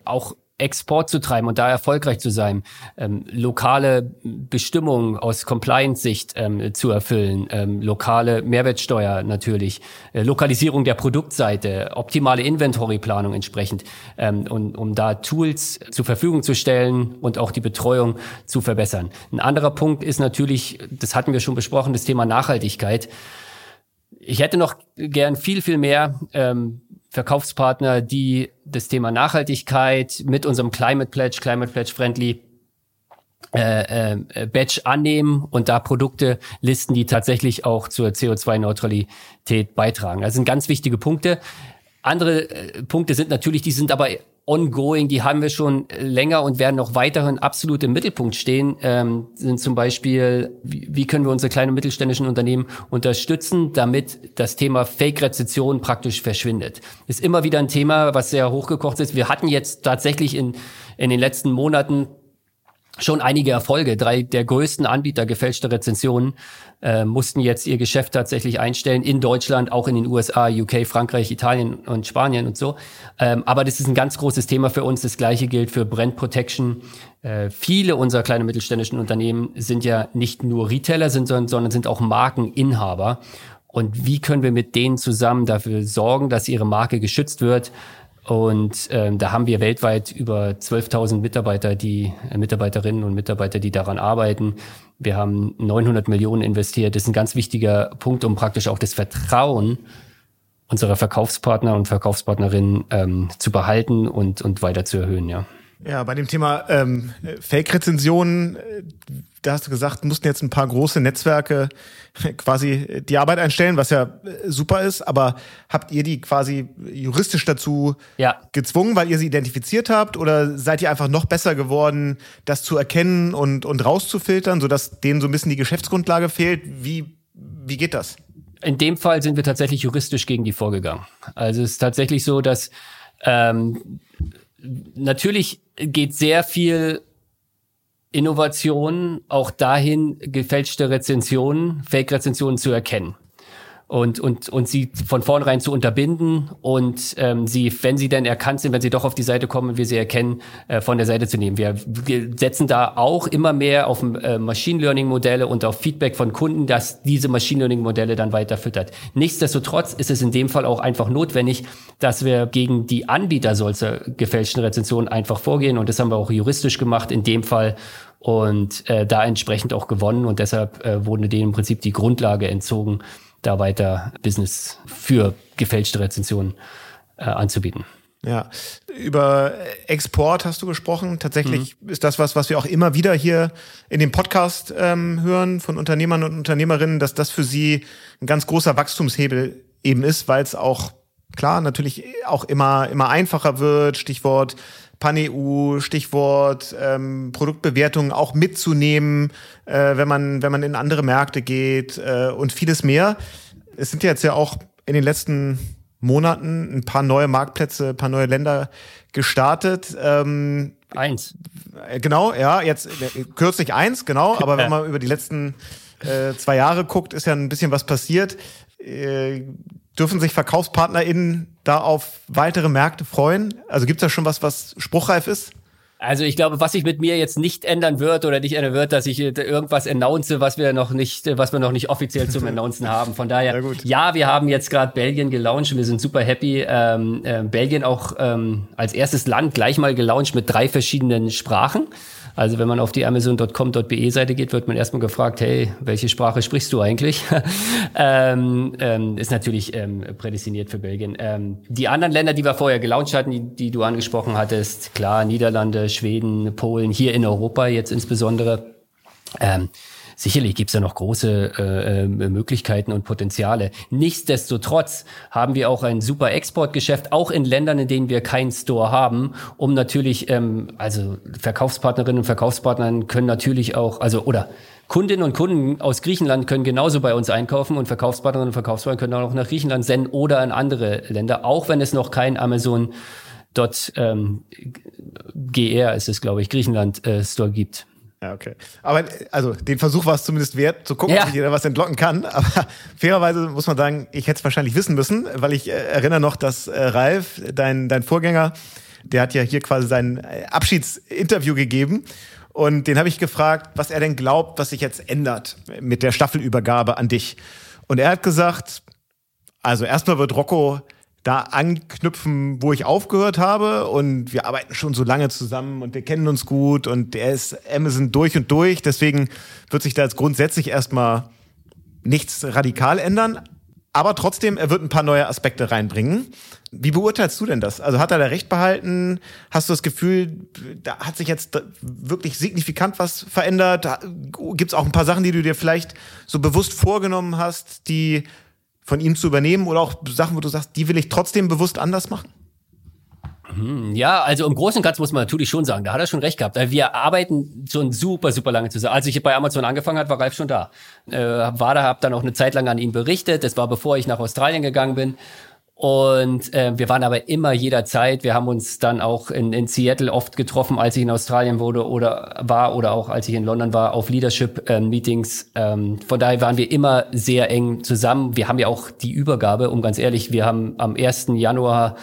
auch Export zu treiben und da erfolgreich zu sein, ähm, lokale Bestimmungen aus Compliance-Sicht ähm, zu erfüllen, ähm, lokale Mehrwertsteuer natürlich, äh, Lokalisierung der Produktseite, optimale Inventoryplanung entsprechend, ähm, und, um da Tools zur Verfügung zu stellen und auch die Betreuung zu verbessern. Ein anderer Punkt ist natürlich, das hatten wir schon besprochen, das Thema Nachhaltigkeit. Ich hätte noch gern viel, viel mehr ähm, Verkaufspartner, die das Thema Nachhaltigkeit mit unserem Climate Pledge, Climate Pledge Friendly äh, äh, Badge annehmen und da Produkte listen, die tatsächlich auch zur CO2-Neutralität beitragen. Das sind ganz wichtige Punkte. Andere äh, Punkte sind natürlich, die sind aber ongoing, die haben wir schon länger und werden noch weiterhin absolut im Mittelpunkt stehen, ähm, sind zum Beispiel, wie, wie können wir unsere kleinen und mittelständischen Unternehmen unterstützen, damit das Thema Fake-Rezession praktisch verschwindet. Ist immer wieder ein Thema, was sehr hochgekocht ist. Wir hatten jetzt tatsächlich in, in den letzten Monaten schon einige Erfolge. Drei der größten Anbieter gefälschter Rezensionen äh, mussten jetzt ihr Geschäft tatsächlich einstellen in Deutschland, auch in den USA, UK, Frankreich, Italien und Spanien und so. Ähm, aber das ist ein ganz großes Thema für uns. Das gleiche gilt für Brand Protection. Äh, viele unserer kleinen mittelständischen Unternehmen sind ja nicht nur Retailer, sind, sondern sind auch Markeninhaber. Und wie können wir mit denen zusammen dafür sorgen, dass ihre Marke geschützt wird? Und ähm, da haben wir weltweit über 12.000 Mitarbeiter, die äh, Mitarbeiterinnen und Mitarbeiter, die daran arbeiten. Wir haben 900 Millionen investiert. Das ist ein ganz wichtiger Punkt, um praktisch auch das Vertrauen unserer Verkaufspartner und Verkaufspartnerinnen ähm, zu behalten und, und weiter zu erhöhen, ja. Ja, bei dem Thema ähm, Fake-Rezensionen, äh, da hast du gesagt, mussten jetzt ein paar große Netzwerke quasi die Arbeit einstellen, was ja äh, super ist, aber habt ihr die quasi juristisch dazu ja. gezwungen, weil ihr sie identifiziert habt oder seid ihr einfach noch besser geworden, das zu erkennen und, und rauszufiltern, sodass denen so ein bisschen die Geschäftsgrundlage fehlt? Wie, wie geht das? In dem Fall sind wir tatsächlich juristisch gegen die vorgegangen. Also es ist tatsächlich so, dass ähm, natürlich geht sehr viel Innovation auch dahin, gefälschte Rezensionen, Fake-Rezensionen zu erkennen. Und, und, und sie von vornherein zu unterbinden und ähm, sie, wenn sie denn erkannt sind, wenn sie doch auf die Seite kommen, wir sie erkennen, äh, von der Seite zu nehmen. Wir, wir setzen da auch immer mehr auf äh, Machine Learning Modelle und auf Feedback von Kunden, dass diese Machine Learning Modelle dann weiter füttert. Nichtsdestotrotz ist es in dem Fall auch einfach notwendig, dass wir gegen die Anbieter solcher gefälschten Rezensionen einfach vorgehen und das haben wir auch juristisch gemacht in dem Fall und äh, da entsprechend auch gewonnen und deshalb äh, wurde denen im Prinzip die Grundlage entzogen, da weiter Business für gefälschte Rezensionen äh, anzubieten. Ja, über Export hast du gesprochen. Tatsächlich mhm. ist das was, was wir auch immer wieder hier in dem Podcast ähm, hören von Unternehmern und Unternehmerinnen, dass das für sie ein ganz großer Wachstumshebel eben ist, weil es auch klar natürlich auch immer immer einfacher wird. Stichwort Pan-EU, Stichwort ähm, Produktbewertungen auch mitzunehmen, äh, wenn man wenn man in andere Märkte geht äh, und vieles mehr. Es sind jetzt ja auch in den letzten Monaten ein paar neue Marktplätze, ein paar neue Länder gestartet. Ähm, eins. Äh, genau, ja, jetzt äh, kürzlich eins, genau, [laughs] aber wenn man über die letzten äh, zwei Jahre guckt, ist ja ein bisschen was passiert. Äh, dürfen sich VerkaufspartnerInnen da auf weitere Märkte freuen? Also gibt es da schon was, was spruchreif ist? Also ich glaube, was sich mit mir jetzt nicht ändern wird oder nicht ändern wird, dass ich irgendwas announce, was wir noch nicht, was wir noch nicht offiziell zum Announcen haben. Von daher, [laughs] ja, wir haben jetzt gerade Belgien gelauncht und wir sind super happy. Ähm, äh, Belgien auch ähm, als erstes Land gleich mal gelauncht mit drei verschiedenen Sprachen. Also wenn man auf die amazon.com.be Seite geht, wird man erstmal gefragt, hey, welche Sprache sprichst du eigentlich? [laughs] ähm, ähm, ist natürlich ähm, prädestiniert für Belgien. Ähm, die anderen Länder, die wir vorher gelauncht hatten, die, die du angesprochen hattest, klar, Niederlande, Schweden, Polen, hier in Europa jetzt insbesondere. Ähm, Sicherlich gibt's da noch große äh, äh, Möglichkeiten und Potenziale. Nichtsdestotrotz haben wir auch ein super Exportgeschäft, auch in Ländern, in denen wir keinen Store haben, um natürlich, ähm, also Verkaufspartnerinnen und Verkaufspartner können natürlich auch, also oder Kundinnen und Kunden aus Griechenland können genauso bei uns einkaufen und Verkaufspartnerinnen und Verkaufspartner können auch nach Griechenland senden oder in andere Länder, auch wenn es noch kein Amazon dort ähm, GR ist es, glaube ich, Griechenland äh, Store gibt. Ja, okay. Aber also den Versuch war es zumindest wert, zu gucken, ja. ob ich da was entlocken kann. [laughs] Aber fairerweise muss man sagen, ich hätte es wahrscheinlich wissen müssen, weil ich äh, erinnere noch, dass äh, Ralf, dein, dein Vorgänger, der hat ja hier quasi sein äh, Abschiedsinterview gegeben. Und den habe ich gefragt, was er denn glaubt, was sich jetzt ändert mit der Staffelübergabe an dich. Und er hat gesagt, also erstmal wird Rocco da anknüpfen, wo ich aufgehört habe. Und wir arbeiten schon so lange zusammen und wir kennen uns gut und er ist Amazon durch und durch. Deswegen wird sich da jetzt grundsätzlich erstmal nichts radikal ändern. Aber trotzdem, er wird ein paar neue Aspekte reinbringen. Wie beurteilst du denn das? Also hat er da recht behalten? Hast du das Gefühl, da hat sich jetzt wirklich signifikant was verändert? Gibt es auch ein paar Sachen, die du dir vielleicht so bewusst vorgenommen hast, die von ihm zu übernehmen oder auch Sachen, wo du sagst, die will ich trotzdem bewusst anders machen? Hm, ja, also im Großen und Ganzen muss man natürlich schon sagen, da hat er schon recht gehabt. Wir arbeiten schon super, super lange zusammen. Als ich bei Amazon angefangen hat, war Ralf schon da. Äh, war da, hab dann auch eine Zeit lang an ihn berichtet. Das war bevor ich nach Australien gegangen bin. Und äh, wir waren aber immer jederzeit. Wir haben uns dann auch in, in Seattle oft getroffen, als ich in Australien wurde oder war oder auch als ich in London war, auf Leadership-Meetings. Äh, ähm, von daher waren wir immer sehr eng zusammen. Wir haben ja auch die Übergabe, um ganz ehrlich, wir haben am 1. Januar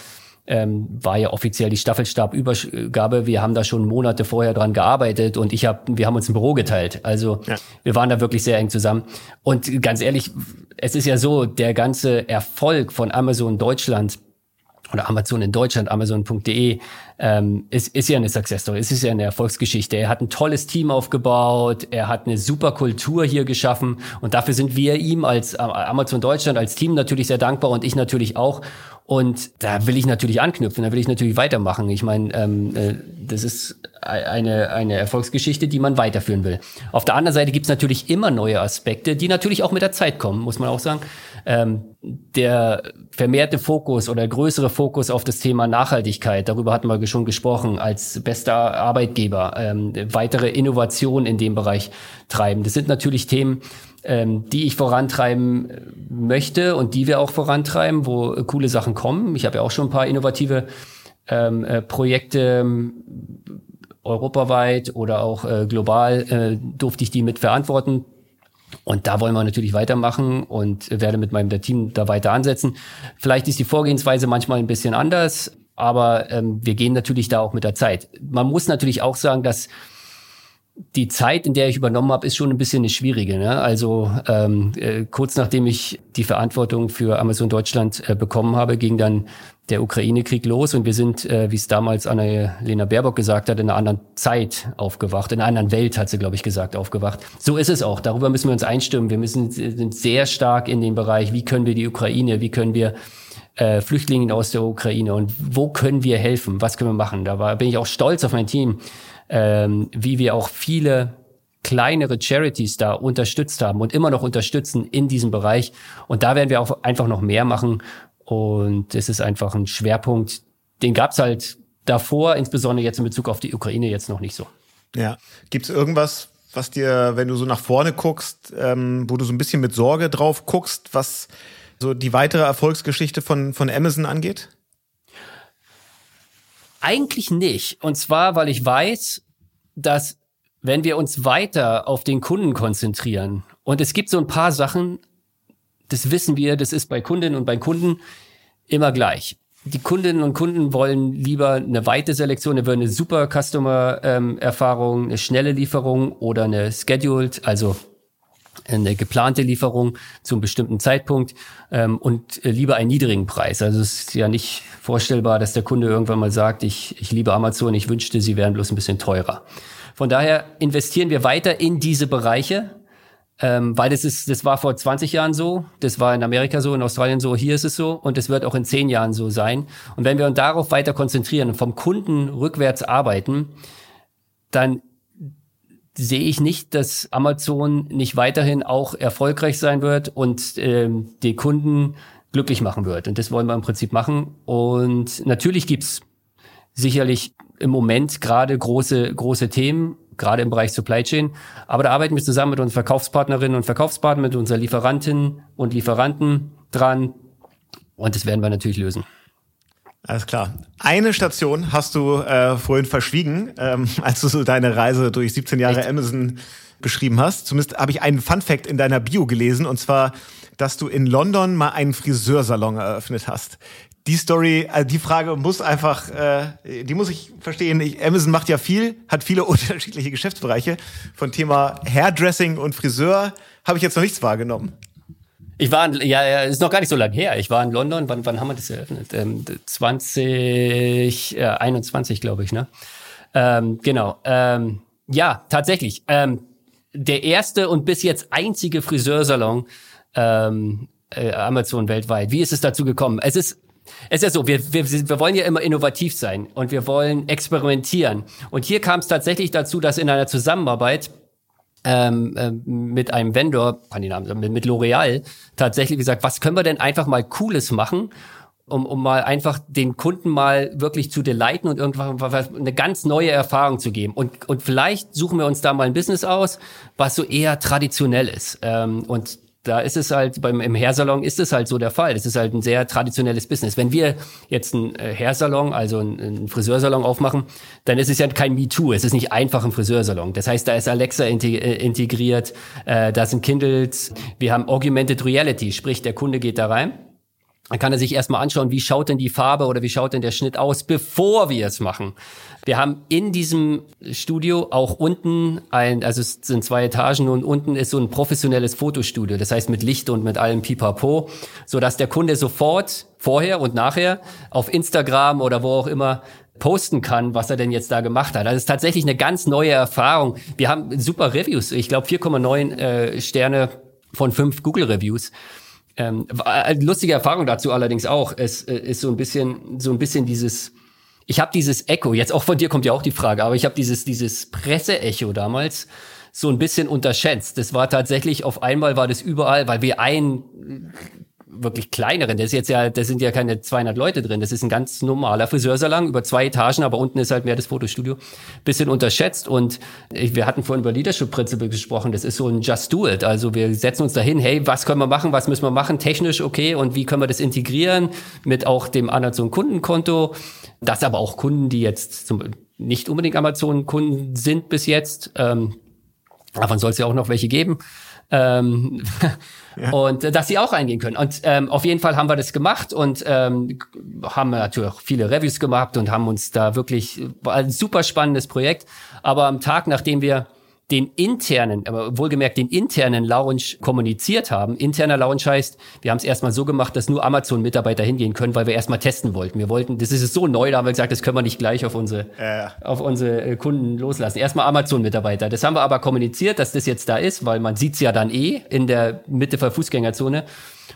ähm, war ja offiziell die Staffelstabübergabe. Wir haben da schon Monate vorher dran gearbeitet und ich habe, wir haben uns ein Büro geteilt. Also ja. wir waren da wirklich sehr eng zusammen. Und ganz ehrlich, es ist ja so, der ganze Erfolg von Amazon Deutschland oder Amazon in Deutschland, Amazon.de, ähm, ist, ist ja eine Success Story, es ist ja eine Erfolgsgeschichte. Er hat ein tolles Team aufgebaut, er hat eine super Kultur hier geschaffen und dafür sind wir ihm als Amazon Deutschland, als Team natürlich sehr dankbar und ich natürlich auch. Und da will ich natürlich anknüpfen, da will ich natürlich weitermachen. Ich meine, ähm, äh, das ist eine, eine Erfolgsgeschichte, die man weiterführen will. Auf der anderen Seite gibt's natürlich immer neue Aspekte, die natürlich auch mit der Zeit kommen, muss man auch sagen. Ähm, der vermehrte Fokus oder größere Fokus auf das Thema Nachhaltigkeit, darüber hatten wir schon gesprochen, als bester Arbeitgeber, ähm, weitere Innovationen in dem Bereich treiben. Das sind natürlich Themen, ähm, die ich vorantreiben äh, möchte und die wir auch vorantreiben, wo äh, coole Sachen kommen. Ich habe ja auch schon ein paar innovative ähm, äh, Projekte ähm, europaweit oder auch äh, global äh, durfte ich die mit verantworten. Und da wollen wir natürlich weitermachen und werde mit meinem Team da weiter ansetzen. Vielleicht ist die Vorgehensweise manchmal ein bisschen anders, aber ähm, wir gehen natürlich da auch mit der Zeit. Man muss natürlich auch sagen, dass die Zeit, in der ich übernommen habe, ist schon ein bisschen eine schwierige. Ne? Also ähm, äh, kurz nachdem ich die Verantwortung für Amazon Deutschland äh, bekommen habe, ging dann der Ukraine-Krieg los und wir sind, äh, wie es damals Anna-Lena Baerbock gesagt hat, in einer anderen Zeit aufgewacht, in einer anderen Welt hat sie, glaube ich, gesagt, aufgewacht. So ist es auch. Darüber müssen wir uns einstimmen. Wir müssen sind sehr stark in dem Bereich, wie können wir die Ukraine, wie können wir äh, Flüchtlingen aus der Ukraine und wo können wir helfen, was können wir machen. Da war, bin ich auch stolz auf mein Team, ähm, wie wir auch viele kleinere Charities da unterstützt haben und immer noch unterstützen in diesem Bereich. Und da werden wir auch einfach noch mehr machen. Und es ist einfach ein Schwerpunkt, den gab es halt davor, insbesondere jetzt in Bezug auf die Ukraine jetzt noch nicht so. Ja. Gibt es irgendwas, was dir, wenn du so nach vorne guckst, ähm, wo du so ein bisschen mit Sorge drauf guckst, was so die weitere Erfolgsgeschichte von, von Amazon angeht? Eigentlich nicht. Und zwar, weil ich weiß, dass wenn wir uns weiter auf den Kunden konzentrieren, und es gibt so ein paar Sachen, das wissen wir, das ist bei Kundinnen und bei Kunden immer gleich. Die Kundinnen und Kunden wollen lieber eine weite Selektion, die eine super Customer-Erfahrung, ähm, eine schnelle Lieferung oder eine scheduled, also eine geplante Lieferung zu einem bestimmten Zeitpunkt ähm, und äh, lieber einen niedrigen Preis. Also es ist ja nicht vorstellbar, dass der Kunde irgendwann mal sagt, ich, ich liebe Amazon, ich wünschte, sie wären bloß ein bisschen teurer. Von daher investieren wir weiter in diese Bereiche, ähm, weil das ist, das war vor 20 Jahren so, das war in Amerika so, in Australien so, hier ist es so und es wird auch in 10 Jahren so sein. Und wenn wir uns darauf weiter konzentrieren und vom Kunden rückwärts arbeiten, dann sehe ich nicht, dass Amazon nicht weiterhin auch erfolgreich sein wird und ähm, die Kunden glücklich machen wird. Und das wollen wir im Prinzip machen. Und natürlich gibt's sicherlich im Moment gerade große, große Themen, gerade im Bereich Supply Chain. Aber da arbeiten wir zusammen mit unseren Verkaufspartnerinnen und Verkaufspartnern, mit unseren Lieferantinnen und Lieferanten dran. Und das werden wir natürlich lösen. Alles klar. Eine Station hast du äh, vorhin verschwiegen, ähm, [laughs] als du so deine Reise durch 17 Jahre Echt? Amazon beschrieben hast. Zumindest habe ich einen Fun Fact in deiner Bio gelesen, und zwar, dass du in London mal einen Friseursalon eröffnet hast. Die Story, also die Frage muss einfach, äh, die muss ich verstehen. Ich, Amazon macht ja viel, hat viele [laughs] unterschiedliche Geschäftsbereiche. Von Thema Hairdressing und Friseur habe ich jetzt noch nichts wahrgenommen. Ich war, in, ja, ja, ist noch gar nicht so lange her. Ich war in London. Wann, wann haben wir das eröffnet? Ähm, 2021, äh, glaube ich, ne? Ähm, genau. Ähm, ja, tatsächlich. Ähm, der erste und bis jetzt einzige Friseursalon ähm, äh, Amazon weltweit. Wie ist es dazu gekommen? Es ist es ist ja so, wir, wir, wir wollen ja immer innovativ sein und wir wollen experimentieren. Und hier kam es tatsächlich dazu, dass in einer Zusammenarbeit ähm, äh, mit einem Vendor, kann die Namen mit, mit L'Oreal, tatsächlich gesagt, was können wir denn einfach mal Cooles machen, um, um mal einfach den Kunden mal wirklich zu delighten und irgendwann eine ganz neue Erfahrung zu geben. Und, und vielleicht suchen wir uns da mal ein Business aus, was so eher traditionell ist. Ähm, und da ist es halt, beim im Hairsalon ist es halt so der Fall. Es ist halt ein sehr traditionelles Business. Wenn wir jetzt einen äh, Hairsalon, also einen Friseursalon aufmachen, dann ist es ja kein MeToo. Es ist nicht einfach ein Friseursalon. Das heißt, da ist Alexa äh, integriert, äh, da sind Kindles, wir haben Augmented Reality, sprich, der Kunde geht da rein dann kann er sich erstmal anschauen, wie schaut denn die Farbe oder wie schaut denn der Schnitt aus, bevor wir es machen. Wir haben in diesem Studio auch unten ein, also es sind zwei Etagen und unten ist so ein professionelles Fotostudio. Das heißt mit Licht und mit allem Pipapo, so dass der Kunde sofort vorher und nachher auf Instagram oder wo auch immer posten kann, was er denn jetzt da gemacht hat. Das ist tatsächlich eine ganz neue Erfahrung. Wir haben super Reviews. Ich glaube 4,9 äh, Sterne von fünf Google Reviews. Ähm, äh, lustige Erfahrung dazu allerdings auch. Es äh, ist so ein bisschen, so ein bisschen dieses, ich habe dieses Echo, jetzt auch von dir kommt ja auch die Frage, aber ich habe dieses, dieses Presseecho damals so ein bisschen unterschätzt. Das war tatsächlich, auf einmal war das überall, weil wir ein wirklich kleineren. Das ist jetzt ja, da sind ja keine 200 Leute drin. Das ist ein ganz normaler Friseursalon über zwei Etagen, aber unten ist halt mehr das Fotostudio. Bisschen unterschätzt und wir hatten vorhin über Leadership Principle gesprochen. Das ist so ein Just Do It. Also wir setzen uns dahin, hey, was können wir machen? Was müssen wir machen? Technisch okay. Und wie können wir das integrieren mit auch dem Amazon Kundenkonto? Das aber auch Kunden, die jetzt zum, nicht unbedingt Amazon Kunden sind bis jetzt. Ähm, davon soll es ja auch noch welche geben Ähm, [laughs] ja. Und äh, dass sie auch eingehen können. Und ähm, auf jeden Fall haben wir das gemacht und ähm, haben natürlich auch viele Reviews gemacht und haben uns da wirklich, war ein super spannendes Projekt. Aber am Tag, nachdem wir den internen, aber wohlgemerkt den internen Lounge kommuniziert haben. Interner Lounge heißt, wir haben es erstmal so gemacht, dass nur Amazon-Mitarbeiter hingehen können, weil wir erstmal testen wollten. Wir wollten, das ist so neu, da haben wir gesagt, das können wir nicht gleich auf unsere, ja. auf unsere äh, Kunden loslassen. Erstmal Amazon-Mitarbeiter. Das haben wir aber kommuniziert, dass das jetzt da ist, weil man sieht's ja dann eh in der Mitte der Fußgängerzone.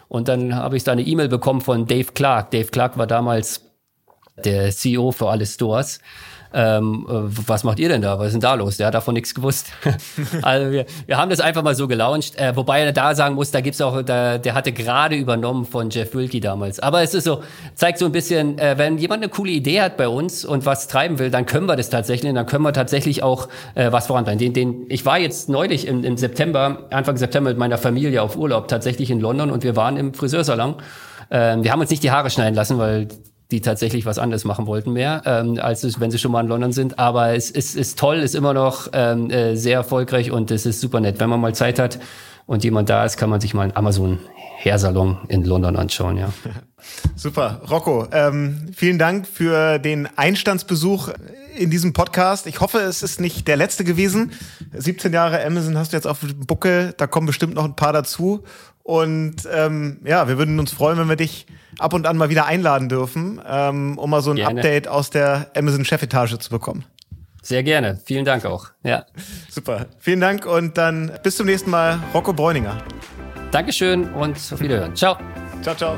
Und dann habe ich da eine E-Mail bekommen von Dave Clark. Dave Clark war damals der CEO für alle Stores ähm, äh, was macht ihr denn da? Was ist denn da los? Der hat davon nichts gewusst. [laughs] also wir, wir haben das einfach mal so gelauncht, äh, wobei er da sagen muss, da gibt's auch, da, der hatte gerade übernommen von Jeff Wilkie damals. Aber es ist so, zeigt so ein bisschen, äh, wenn jemand eine coole Idee hat bei uns und was treiben will, dann können wir das tatsächlich, dann können wir tatsächlich auch äh, was vorantreiben. Den, den, ich war jetzt neulich im, im September, Anfang September mit meiner Familie auf Urlaub tatsächlich in London und wir waren im Friseursalon. Ähm, wir haben uns nicht die Haare schneiden lassen, weil die tatsächlich was anderes machen wollten mehr, ähm, als wenn sie schon mal in London sind. Aber es ist, ist toll, ist immer noch ähm, äh, sehr erfolgreich und es ist super nett. Wenn man mal Zeit hat und jemand da ist, kann man sich mal einen Amazon Hairsalon in London anschauen, ja. [laughs] Super. Rocco, ähm, vielen Dank für den Einstandsbesuch in diesem Podcast. Ich hoffe, es ist nicht der letzte gewesen. 17 Jahre Amazon hast du jetzt auf dem Buckel, da kommen bestimmt noch ein paar dazu. Und ähm, ja, wir würden uns freuen, wenn wir dich ab und an mal wieder einladen dürfen, ähm, um mal so ein gerne. Update aus der Amazon-Chefetage zu bekommen. Sehr gerne. Vielen Dank auch. Ja. Super. Vielen Dank und dann bis zum nächsten Mal. Rocco Bräuninger. Dankeschön und auf Wiederhören. Ciao. Ciao, ciao.